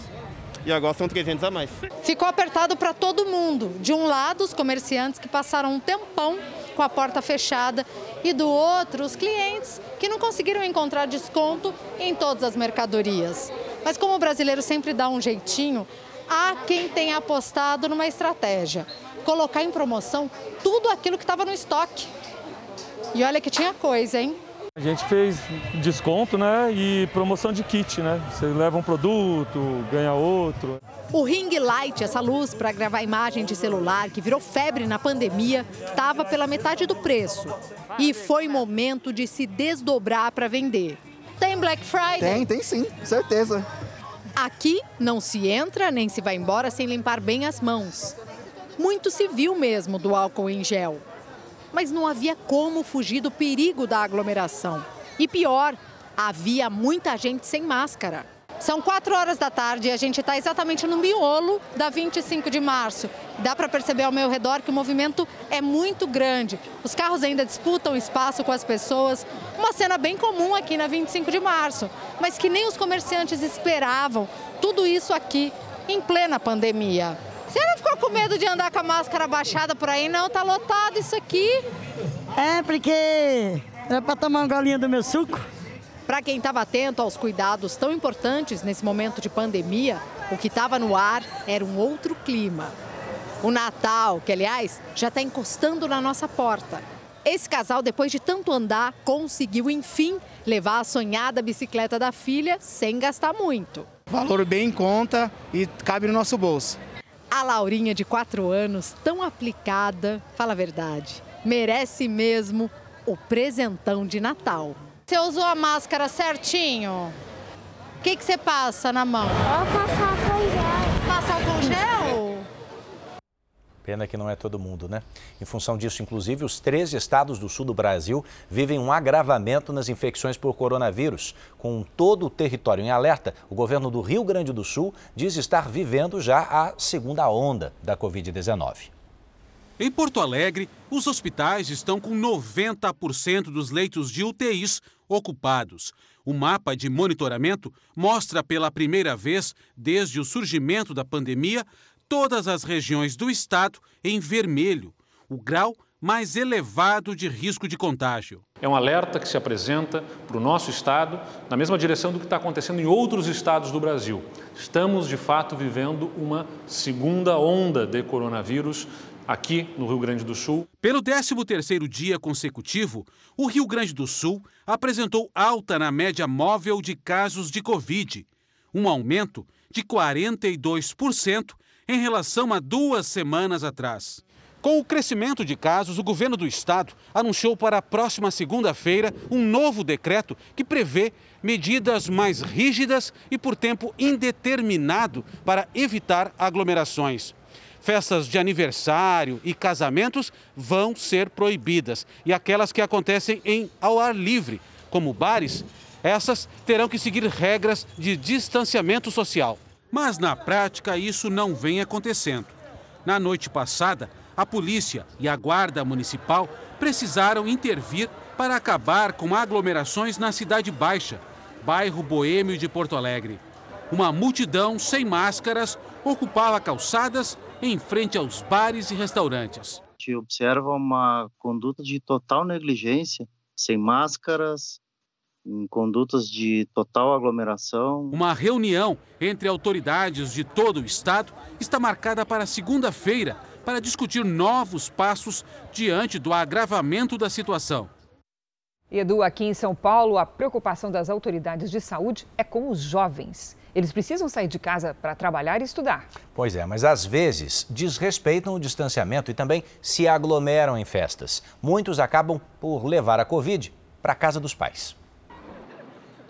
S44: E agora são 300 a mais.
S42: Ficou apertado para todo mundo. De um lado, os comerciantes que passaram um tempão com a porta fechada e do outro, os clientes que não conseguiram encontrar desconto em todas as mercadorias. Mas como o brasileiro sempre dá um jeitinho, há quem tenha apostado numa estratégia: colocar em promoção tudo aquilo que estava no estoque. E olha que tinha coisa, hein?
S45: A gente fez desconto, né, e promoção de kit, né? Você leva um produto, ganha outro.
S42: O Ring Light, essa luz para gravar imagem de celular que virou febre na pandemia, estava pela metade do preço. E foi momento de se desdobrar para vender. Tem Black Friday?
S46: Tem, tem sim, certeza.
S42: Aqui não se entra nem se vai embora sem limpar bem as mãos. Muito se viu mesmo do álcool em gel mas não havia como fugir do perigo da aglomeração. E pior, havia muita gente sem máscara. São quatro horas da tarde e a gente está exatamente no miolo da 25 de março. Dá para perceber ao meu redor que o movimento é muito grande. Os carros ainda disputam espaço com as pessoas. Uma cena bem comum aqui na 25 de março, mas que nem os comerciantes esperavam. Tudo isso aqui em plena pandemia. Você não ficou com medo de andar com a máscara baixada por aí? Não, tá lotado isso aqui.
S43: É, porque é para tomar uma golinha do meu suco.
S42: Para quem estava atento aos cuidados tão importantes nesse momento de pandemia, o que estava no ar era um outro clima. O Natal, que aliás já está encostando na nossa porta. Esse casal, depois de tanto andar, conseguiu enfim levar a sonhada bicicleta da filha sem gastar muito.
S46: Valor bem em conta e cabe no nosso bolso.
S42: A Laurinha, de 4 anos, tão aplicada, fala a verdade, merece mesmo o presentão de Natal. Você usou a máscara certinho? O que, que você passa na mão?
S43: Vou passar álcool gel.
S42: Passa álcool gel?
S2: Pena que não é todo mundo, né? Em função disso, inclusive, os 13 estados do sul do Brasil vivem um agravamento nas infecções por coronavírus. Com todo o território em alerta, o governo do Rio Grande do Sul diz estar vivendo já a segunda onda da Covid-19.
S47: Em Porto Alegre, os hospitais estão com 90% dos leitos de UTIs ocupados. O mapa de monitoramento mostra pela primeira vez desde o surgimento da pandemia todas as regiões do estado em vermelho, o grau mais elevado de risco de contágio.
S48: É um alerta que se apresenta para o nosso estado na mesma direção do que está acontecendo em outros estados do Brasil. Estamos, de fato, vivendo uma segunda onda de coronavírus aqui no Rio Grande do Sul.
S47: Pelo 13º dia consecutivo, o Rio Grande do Sul apresentou alta na média móvel de casos de Covid, um aumento de 42% em relação a duas semanas atrás. Com o crescimento de casos, o governo do estado anunciou para a próxima segunda-feira um novo decreto que prevê medidas mais rígidas e por tempo indeterminado para evitar aglomerações. Festas de aniversário e casamentos vão ser proibidas e aquelas que acontecem em ao ar livre, como bares, essas terão que seguir regras de distanciamento social. Mas na prática isso não vem acontecendo. Na noite passada, a polícia e a guarda municipal precisaram intervir para acabar com aglomerações na Cidade Baixa, bairro boêmio de Porto Alegre. Uma multidão sem máscaras ocupava calçadas em frente aos bares e restaurantes.
S49: A gente observa uma conduta de total negligência, sem máscaras, em condutas de total aglomeração.
S47: Uma reunião entre autoridades de todo o estado está marcada para segunda-feira para discutir novos passos diante do agravamento da situação.
S3: Edu, aqui em São Paulo, a preocupação das autoridades de saúde é com os jovens. Eles precisam sair de casa para trabalhar e estudar.
S2: Pois é, mas às vezes desrespeitam o distanciamento e também se aglomeram em festas. Muitos acabam por levar a Covid para a casa dos pais.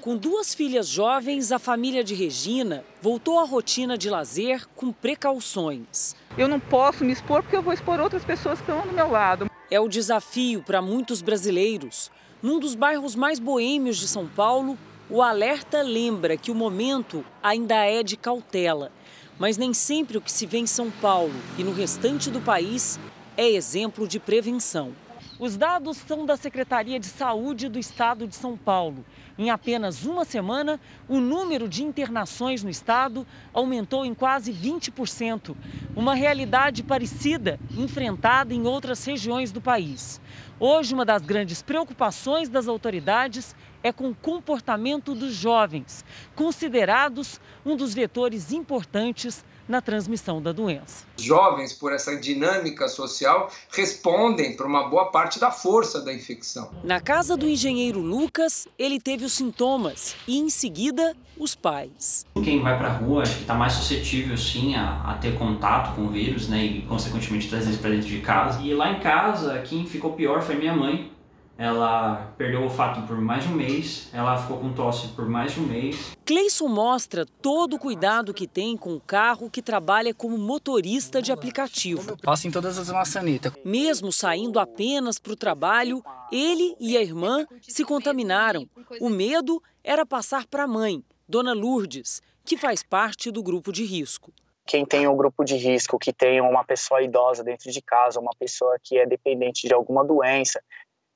S50: Com duas filhas jovens, a família de Regina voltou à rotina de lazer com precauções.
S51: Eu não posso me expor porque eu vou expor outras pessoas que estão do meu lado.
S50: É o desafio para muitos brasileiros. Num dos bairros mais boêmios de São Paulo, o alerta lembra que o momento ainda é de cautela. Mas nem sempre o que se vê em São Paulo e no restante do país é exemplo de prevenção. Os dados são da Secretaria de Saúde do Estado de São Paulo. Em apenas uma semana, o número de internações no estado aumentou em quase 20%, uma realidade parecida enfrentada em outras regiões do país. Hoje, uma das grandes preocupações das autoridades é com o comportamento dos jovens, considerados um dos vetores importantes na transmissão da doença.
S52: Os jovens, por essa dinâmica social, respondem por uma boa parte da força da infecção.
S50: Na casa do engenheiro Lucas, ele teve os sintomas e, em seguida, os pais.
S53: Quem vai para a rua acho que está mais suscetível, sim, a, a, ter contato com o vírus, né, e consequentemente trazer isso para dentro de casa. E lá em casa, quem ficou pior foi minha mãe ela perdeu o olfato por mais de um mês, ela ficou com tosse por mais de um mês.
S50: Cleison mostra todo o cuidado que tem com o carro que trabalha como motorista de aplicativo.
S54: Passa em todas as maçanetas.
S50: Mesmo saindo apenas para o trabalho, ele e a irmã se contaminaram. O medo era passar para a mãe, Dona Lourdes, que faz parte do grupo de risco
S55: quem tem um grupo de risco, que tem uma pessoa idosa dentro de casa, uma pessoa que é dependente de alguma doença,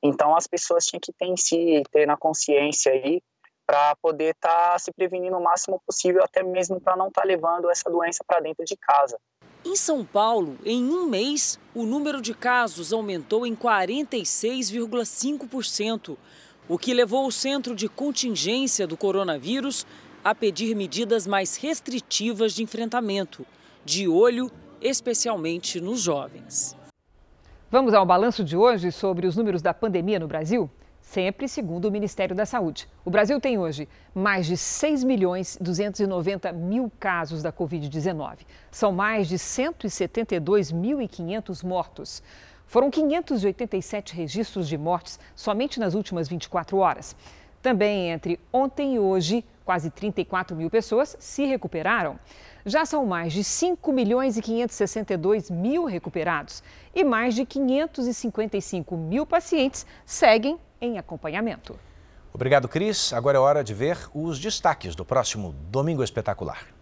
S55: então as pessoas tinham que ter em si, ter na consciência aí, para poder estar tá se prevenindo o máximo possível, até mesmo para não estar tá levando essa doença para dentro de casa.
S50: Em São Paulo, em um mês, o número de casos aumentou em 46,5%, o que levou o centro de contingência do coronavírus a pedir medidas mais restritivas de enfrentamento, de olho especialmente nos jovens.
S3: Vamos ao balanço de hoje sobre os números da pandemia no Brasil? Sempre segundo o Ministério da Saúde. O Brasil tem hoje mais de 6 milhões 290 mil casos da Covid-19. São mais de 172.500 mortos. Foram 587 registros de mortes somente nas últimas 24 horas. Também entre ontem e hoje, quase 34 mil pessoas se recuperaram. Já são mais de 5 milhões e 562 mil recuperados e mais de 555 mil pacientes seguem em acompanhamento.
S2: Obrigado, Cris. Agora é hora de ver os destaques do próximo Domingo Espetacular.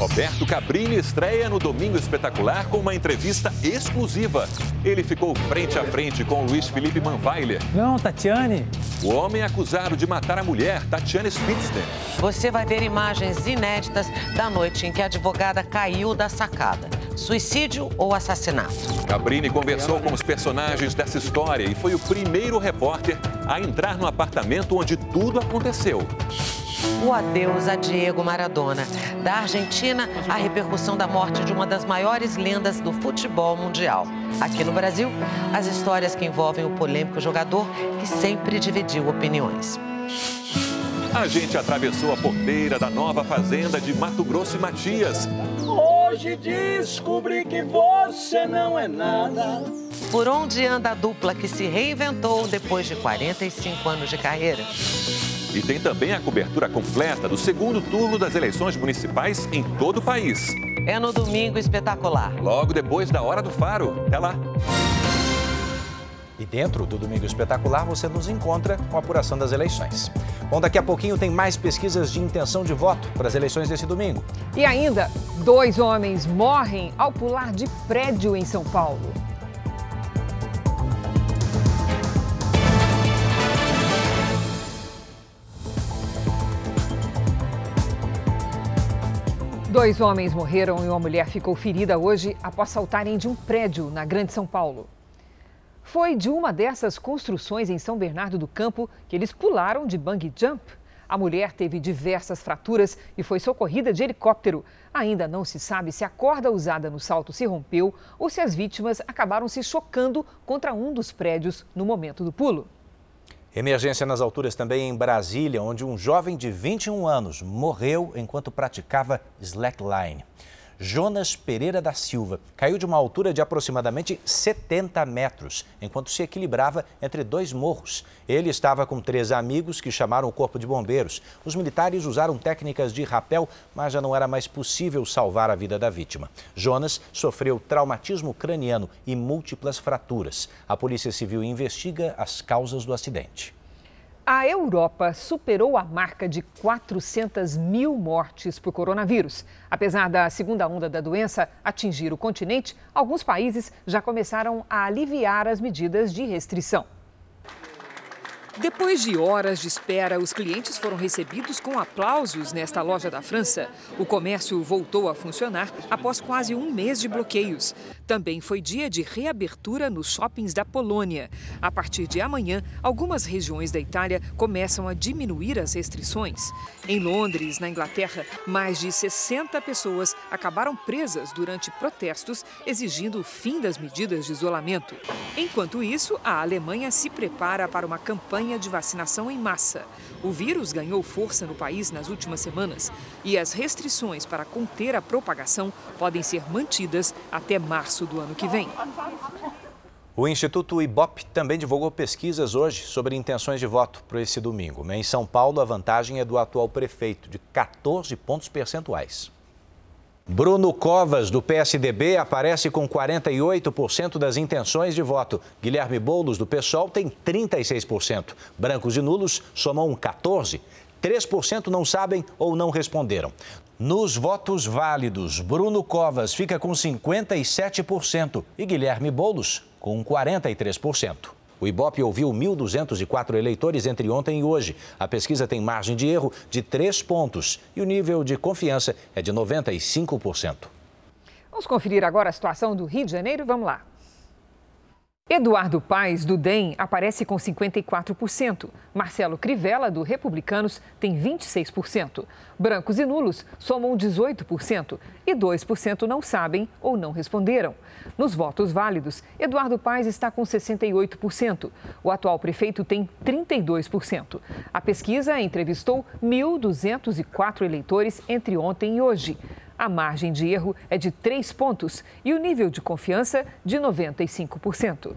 S56: Roberto Cabrini estreia no Domingo Espetacular com uma entrevista exclusiva. Ele ficou frente a frente com Luiz Felipe Manweiler.
S57: Não, Tatiane.
S56: O homem acusado de matar a mulher, Tatiane Spitzner.
S58: Você vai ver imagens inéditas da noite em que a advogada caiu da sacada.
S59: Suicídio ou assassinato.
S56: Cabrini conversou com os personagens dessa história e foi o primeiro repórter a entrar no apartamento onde tudo aconteceu.
S59: O adeus a Diego Maradona. Da Argentina, a repercussão da morte de uma das maiores lendas do futebol mundial. Aqui no Brasil, as histórias que envolvem o polêmico jogador que sempre dividiu opiniões.
S56: A gente atravessou a porteira da nova fazenda de Mato Grosso e Matias.
S60: Hoje descobri que você não é nada.
S59: Por onde anda a dupla que se reinventou depois de 45 anos de carreira?
S56: E tem também a cobertura completa do segundo turno das eleições municipais em todo o país.
S59: É no Domingo Espetacular.
S56: Logo depois da Hora do Faro. Até lá.
S2: E dentro do Domingo Espetacular você nos encontra com a apuração das eleições. Bom, daqui a pouquinho tem mais pesquisas de intenção de voto para as eleições desse domingo.
S3: E ainda, dois homens morrem ao pular de prédio em São Paulo. Dois homens morreram e uma mulher ficou ferida hoje após saltarem de um prédio na Grande São Paulo. Foi de uma dessas construções em São Bernardo do Campo que eles pularam de bungee jump. A mulher teve diversas fraturas e foi socorrida de helicóptero. Ainda não se sabe se a corda usada no salto se rompeu ou se as vítimas acabaram se chocando contra um dos prédios no momento do pulo.
S2: Emergência nas alturas também em Brasília, onde um jovem de 21 anos morreu enquanto praticava slackline. Jonas Pereira da Silva caiu de uma altura de aproximadamente 70 metros, enquanto se equilibrava entre dois morros. Ele estava com três amigos que chamaram o corpo de bombeiros. Os militares usaram técnicas de rapel, mas já não era mais possível salvar a vida da vítima. Jonas sofreu traumatismo craniano e múltiplas fraturas. A Polícia Civil investiga as causas do acidente.
S3: A Europa superou a marca de 400 mil mortes por coronavírus. Apesar da segunda onda da doença atingir o continente, alguns países já começaram a aliviar as medidas de restrição. Depois de horas de espera, os clientes foram recebidos com aplausos nesta loja da França. O comércio voltou a funcionar após quase um mês de bloqueios. Também foi dia de reabertura nos shoppings da Polônia. A partir de amanhã, algumas regiões da Itália começam a diminuir as restrições. Em Londres, na Inglaterra, mais de 60 pessoas acabaram presas durante protestos exigindo o fim das medidas de isolamento. Enquanto isso, a Alemanha se prepara para uma campanha de vacinação em massa. O vírus ganhou força no país nas últimas semanas e as restrições para conter a propagação podem ser mantidas até março do ano que vem.
S2: O Instituto Ibope também divulgou pesquisas hoje sobre intenções de voto para esse domingo. Em São Paulo, a vantagem é do atual prefeito, de 14 pontos percentuais. Bruno Covas, do PSDB, aparece com 48% das intenções de voto. Guilherme Boulos, do PSOL, tem 36%. Brancos e nulos somam 14%. 3% não sabem ou não responderam. Nos votos válidos, Bruno Covas fica com 57% e Guilherme Boulos com 43%. O Ibope ouviu 1.204 eleitores entre ontem e hoje. A pesquisa tem margem de erro de 3 pontos e o nível de confiança é de 95%.
S3: Vamos conferir agora a situação do Rio de Janeiro? Vamos lá. Eduardo Paes, do DEM, aparece com 54%. Marcelo Crivella, do Republicanos, tem 26%. Brancos e nulos somam 18% e 2% não sabem ou não responderam. Nos votos válidos, Eduardo Paes está com 68%. O atual prefeito tem 32%. A pesquisa entrevistou 1.204 eleitores entre ontem e hoje. A margem de erro é de 3 pontos e o nível de confiança de 95%.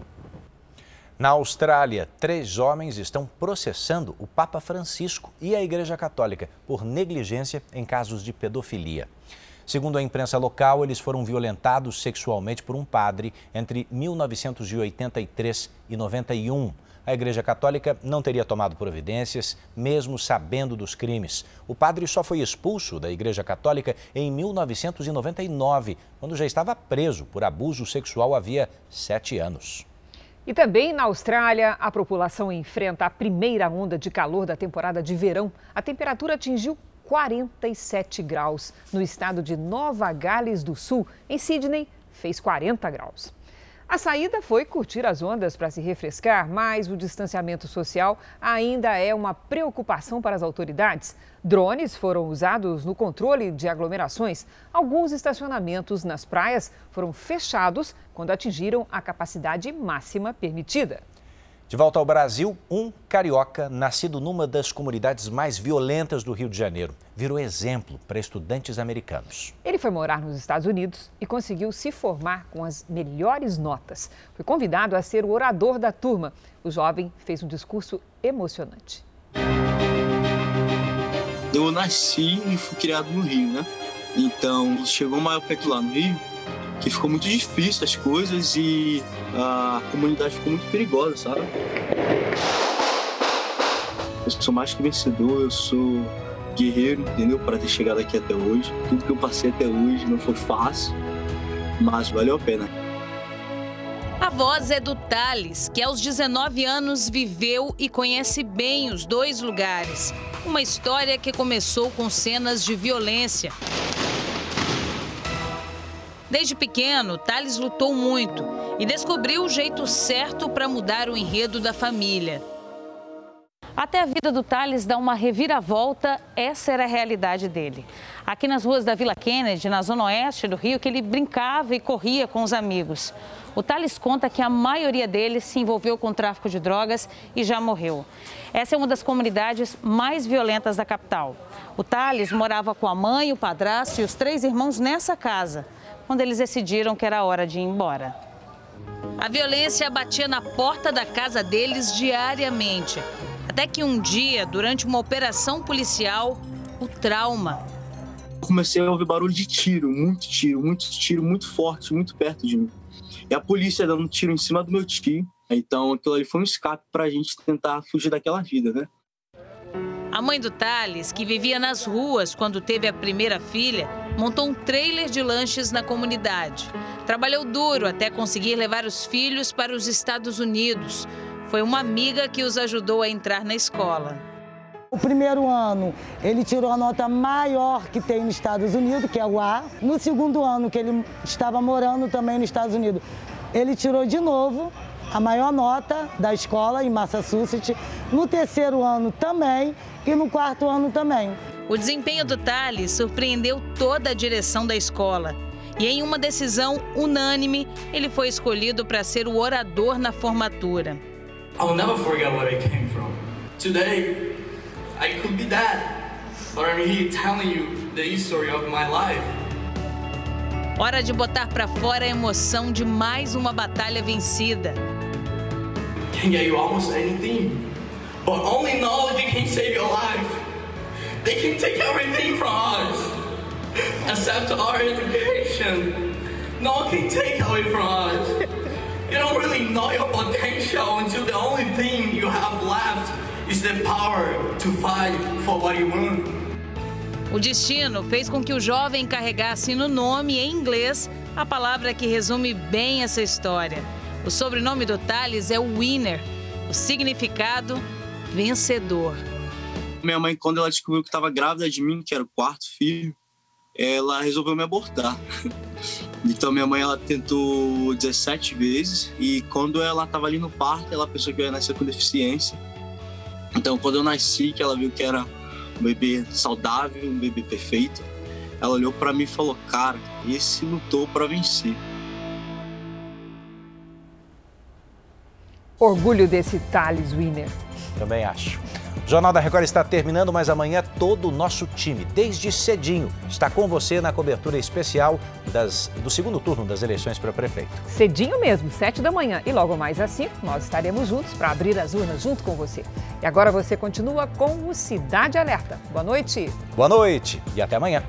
S2: Na Austrália, três homens estão processando o Papa Francisco e a Igreja Católica por negligência em casos de pedofilia. Segundo a imprensa local, eles foram violentados sexualmente por um padre entre 1983 e 91 a Igreja Católica não teria tomado providências, mesmo sabendo dos crimes. O padre só foi expulso da Igreja Católica em 1999, quando já estava preso por abuso sexual havia sete anos.
S3: E também na Austrália, a população enfrenta a primeira onda de calor da temporada de verão. A temperatura atingiu 47 graus no estado de Nova Gales do Sul. Em Sydney, fez 40 graus. A saída foi curtir as ondas para se refrescar, mas o distanciamento social ainda é uma preocupação para as autoridades. Drones foram usados no controle de aglomerações. Alguns estacionamentos nas praias foram fechados quando atingiram a capacidade máxima permitida.
S2: De volta ao Brasil, um carioca, nascido numa das comunidades mais violentas do Rio de Janeiro, virou exemplo para estudantes americanos.
S3: Ele foi morar nos Estados Unidos e conseguiu se formar com as melhores notas. Foi convidado a ser o orador da turma. O jovem fez um discurso emocionante.
S61: Eu nasci e fui criado no Rio, né? Então, chegou uma época lá no Rio que ficou muito difícil as coisas e a comunidade ficou muito perigosa, sabe? Eu sou mais que vencedor, eu sou guerreiro, entendeu? Para ter chegado aqui até hoje. Tudo que eu passei até hoje não foi fácil, mas valeu a pena.
S26: A voz é do Thales, que aos 19 anos viveu e conhece bem os dois lugares. Uma história que começou com cenas de violência. Desde pequeno, Thales lutou muito e descobriu o jeito certo para mudar o enredo da família. Até a vida do Thales dá uma reviravolta, essa era a realidade dele. Aqui nas ruas da Vila Kennedy, na zona oeste do Rio, que ele brincava e corria com os amigos. O Thales conta que a maioria deles se envolveu com tráfico de drogas e já morreu. Essa é uma das comunidades mais violentas da capital. O Thales morava com a mãe, o padrasto e os três irmãos nessa casa quando eles decidiram que era hora de ir embora. A violência batia na porta da casa deles diariamente. Até que um dia, durante uma operação policial, o trauma.
S61: Comecei a ouvir barulho de tiro, muito tiro, muito tiro, muito forte, muito perto de mim. E a polícia dando um tiro em cima do meu tio. Então aquilo ali foi um escape para a gente tentar fugir daquela vida, né?
S26: A mãe do Thales, que vivia nas ruas quando teve a primeira filha, montou um trailer de lanches na comunidade. Trabalhou duro até conseguir levar os filhos para os Estados Unidos. Foi uma amiga que os ajudou a entrar na escola.
S62: O primeiro ano, ele tirou a nota maior que tem nos Estados Unidos, que é o A. No segundo ano, que ele estava morando também nos Estados Unidos, ele tirou de novo a maior nota da escola em Massachusetts. No terceiro ano também e no quarto ano também.
S26: O desempenho do Thales surpreendeu toda a direção da escola. E em uma decisão unânime, ele foi escolhido para ser o orador na formatura.
S63: I'll never forget where I came from. Today, I could be dead, but I'm here telling you the history of my life.
S26: Hora de botar para fora a emoção de mais uma batalha vencida.
S63: Can get you almost anything. But only knowledge can save your life. They can take everything from us, except our education. No one can take away from us. You don't really know your potential until the only thing you have left is the power to fight for what you want.
S26: O destino fez com que o jovem carregasse no nome em inglês a palavra que resume bem essa história. O sobrenome do Thales é Winner. O significado vencedor.
S61: Minha mãe, quando ela descobriu que estava grávida de mim, que era o quarto filho, ela resolveu me abortar. Então minha mãe ela tentou 17 vezes e quando ela estava ali no parto, ela pensou que eu ia nascer com deficiência. Então quando eu nasci, que ela viu que era um bebê saudável, um bebê perfeito, ela olhou para mim e falou: "Cara, esse lutou para vencer".
S3: Orgulho desse Thales Winner.
S2: Também acho. O Jornal da Record está terminando, mas amanhã todo o nosso time, desde cedinho, está com você na cobertura especial das, do segundo turno das eleições para prefeito.
S3: Cedinho mesmo, sete da manhã. E logo mais às cinco, nós estaremos juntos para abrir as urnas junto com você. E agora você continua com o Cidade Alerta. Boa noite.
S2: Boa noite e até amanhã.